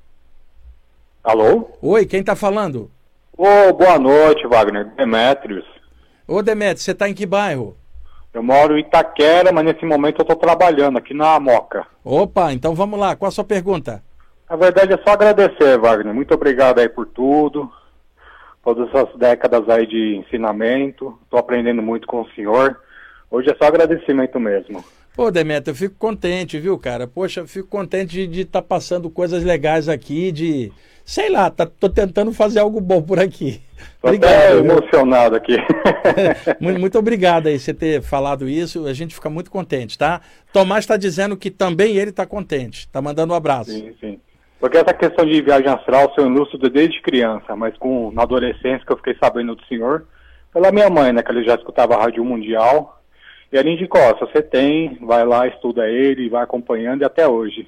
Alô? Oi, quem tá falando? Ô, oh, boa noite, Wagner. Demetrios. Ô, Demetrios, você tá em que bairro? Eu moro em Itaquera, mas nesse momento eu estou trabalhando aqui na Moca. Opa, então vamos lá. Qual a sua pergunta? Na verdade é só agradecer, Wagner. Muito obrigado aí por tudo. Todas essas décadas aí de ensinamento. Estou aprendendo muito com o senhor. Hoje é só agradecimento mesmo. Pô, Demetrio, eu fico contente, viu, cara? Poxa, eu fico contente de estar tá passando coisas legais aqui, de sei lá, tá, tô tentando fazer algo bom por aqui. Tô obrigado, até emocionado aqui. muito, muito obrigado aí você ter falado isso, a gente fica muito contente, tá? Tomás está dizendo que também ele está contente, está mandando um abraço. Sim, sim. Porque essa questão de viagem astral, eu ilustro desde criança, mas com, na adolescência que eu fiquei sabendo do senhor, pela minha mãe, né, que ele já escutava a Rádio Mundial, e ela indicou, se você tem, vai lá, estuda ele, vai acompanhando e até hoje.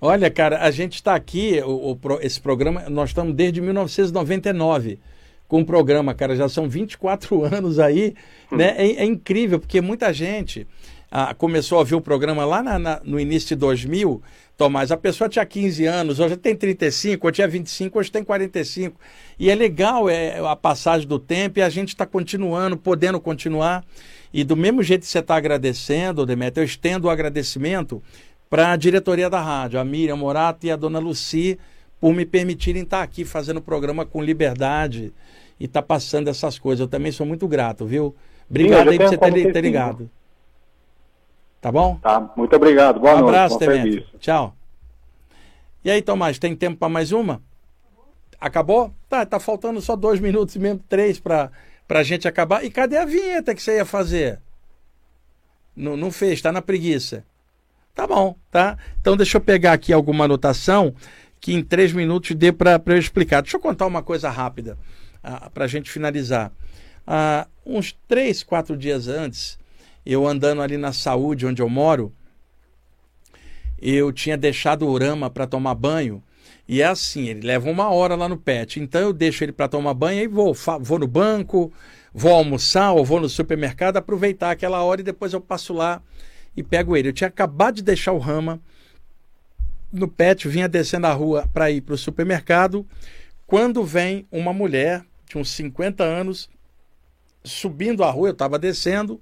Olha, cara, a gente está aqui, o, o, esse programa, nós estamos desde 1999 com o programa, cara, já são 24 anos aí, hum. né? É, é, incrível, porque muita gente ah, começou a ver o programa lá na, na, no início de 2000, Tomás, a pessoa tinha 15 anos, hoje tem 35, ou tinha 25, hoje tem 45. E é legal é, a passagem do tempo e a gente está continuando, podendo continuar. E do mesmo jeito que você está agradecendo, Demetrio, eu estendo o agradecimento para a diretoria da rádio, a Miriam Morato e a dona Luci, por me permitirem estar aqui fazendo o programa com liberdade e estar tá passando essas coisas. Eu também sou muito grato, viu? Obrigado Sim, aí por você ter, ter ligado. Tá bom? Tá, muito obrigado. Boa um noite. abraço, Demetrio. Tchau. E aí, Tomás, tem tempo para mais uma? Acabou? Tá, tá faltando só dois minutos e mesmo, três para a gente acabar. E cadê a vinheta que você ia fazer? Não, não fez, tá na preguiça. Tá bom, tá? Então deixa eu pegar aqui alguma anotação que em três minutos dê para eu explicar. Deixa eu contar uma coisa rápida ah, para a gente finalizar. Uh, uns três, quatro dias antes, eu andando ali na saúde onde eu moro, eu tinha deixado o Rama para tomar banho. E é assim, ele leva uma hora lá no pet. Então eu deixo ele para tomar banho e vou, vou no banco, vou almoçar ou vou no supermercado, aproveitar aquela hora e depois eu passo lá e pego ele. Eu tinha acabado de deixar o Rama no pet, vinha descendo a rua para ir para o supermercado, quando vem uma mulher de uns 50 anos subindo a rua, eu estava descendo,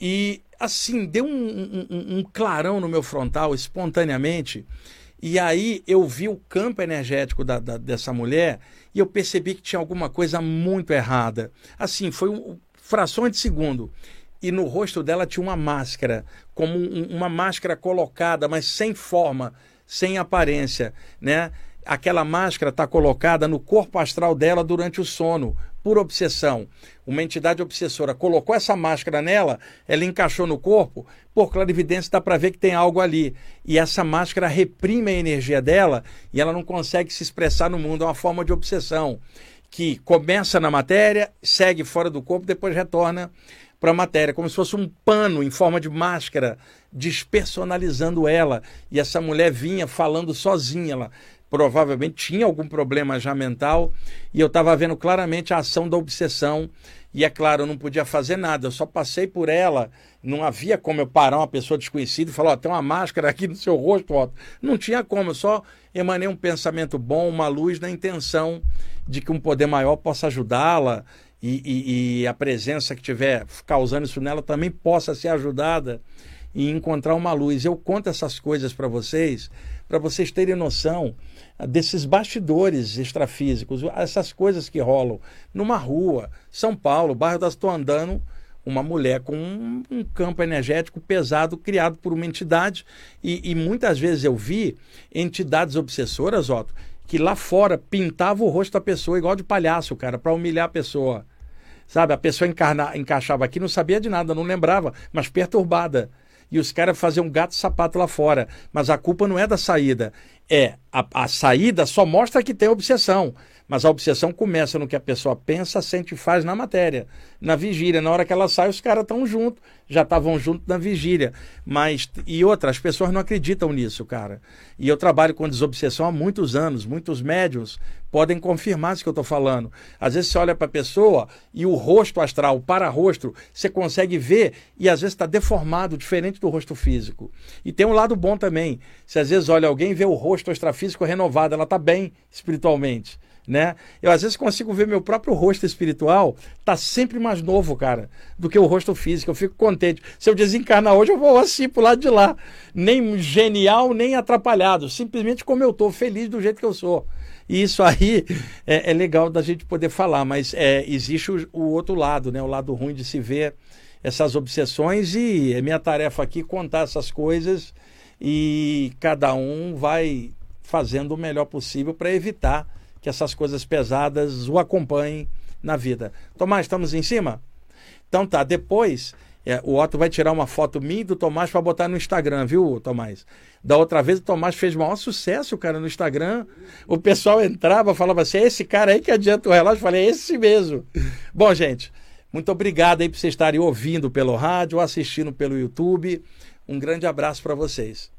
e assim, deu um, um, um, clarão no meu frontal espontaneamente. E aí eu vi o campo energético da, da, dessa mulher e eu percebi que tinha alguma coisa muito errada. Assim, foi um, frações de segundo. E no rosto dela tinha uma máscara, como um, uma máscara colocada, mas sem forma, sem aparência, né? Aquela máscara está colocada no corpo astral dela durante o sono, por obsessão. Uma entidade obsessora colocou essa máscara nela, ela encaixou no corpo, por clarividência dá para ver que tem algo ali. E essa máscara reprime a energia dela e ela não consegue se expressar no mundo. É uma forma de obsessão que começa na matéria, segue fora do corpo, depois retorna para a matéria, como se fosse um pano em forma de máscara, despersonalizando ela. E essa mulher vinha falando sozinha. Ela provavelmente tinha algum problema já mental e eu estava vendo claramente a ação da obsessão. E é claro, eu não podia fazer nada, eu só passei por ela. Não havia como eu parar uma pessoa desconhecida e falar: oh, tem uma máscara aqui no seu rosto. Não tinha como, eu só emanei um pensamento bom, uma luz na intenção de que um poder maior possa ajudá-la e, e, e a presença que tiver causando isso nela também possa ser ajudada e encontrar uma luz. Eu conto essas coisas para vocês, para vocês terem noção desses bastidores extrafísicos, essas coisas que rolam numa rua, São Paulo, bairro das Estou andando, uma mulher com um, um, campo energético pesado criado por uma entidade e, e, muitas vezes eu vi entidades obsessoras, Otto, que lá fora pintava o rosto da pessoa igual de palhaço, cara, para humilhar a pessoa. Sabe, a pessoa encarna, encaixava aqui, não sabia de nada, não lembrava, mas perturbada e os caras faziam um gato sapato lá fora. Mas a culpa não é da saída. É, a, a saída só mostra que tem obsessão. Mas a obsessão começa no que a pessoa pensa, sente e faz na matéria, na vigília. Na hora que ela sai, os caras estão juntos, já estavam juntos na vigília. Mas, e outra, as pessoas não acreditam nisso, cara. E eu trabalho com desobsessão há muitos anos, muitos médios podem confirmar isso que eu estou falando. Às vezes você olha para a pessoa e o rosto astral, o para-rosto, você consegue ver e às vezes está deformado, diferente do rosto físico. E tem um lado bom também. Se às vezes olha alguém vê o rosto extrafísico renovado, ela está bem espiritualmente né? Eu às vezes consigo ver meu próprio rosto espiritual tá sempre mais novo, cara, do que o rosto físico. Eu fico contente. Se eu desencarnar hoje, eu vou assim pro lado de lá. Nem genial, nem atrapalhado. Simplesmente como eu tô, feliz do jeito que eu sou. E isso aí é, é legal da gente poder falar, mas é, existe o, o, outro lado, né? O lado ruim de se ver essas obsessões e é minha tarefa aqui contar essas coisas e cada um vai fazendo o melhor possível para evitar que essas coisas pesadas o acompanhem na vida. Tomás, estamos em cima? Então tá, depois é, o Otto vai tirar uma foto minha do Tomás para botar no Instagram, viu, Tomás? Da outra vez o Tomás fez maior sucesso, cara, no Instagram. O pessoal entrava, falava assim: é esse cara aí que adianta o relógio. Eu falei: é esse mesmo. Bom, gente, muito obrigado aí por vocês estarem ouvindo pelo rádio, assistindo pelo YouTube. Um grande abraço para vocês.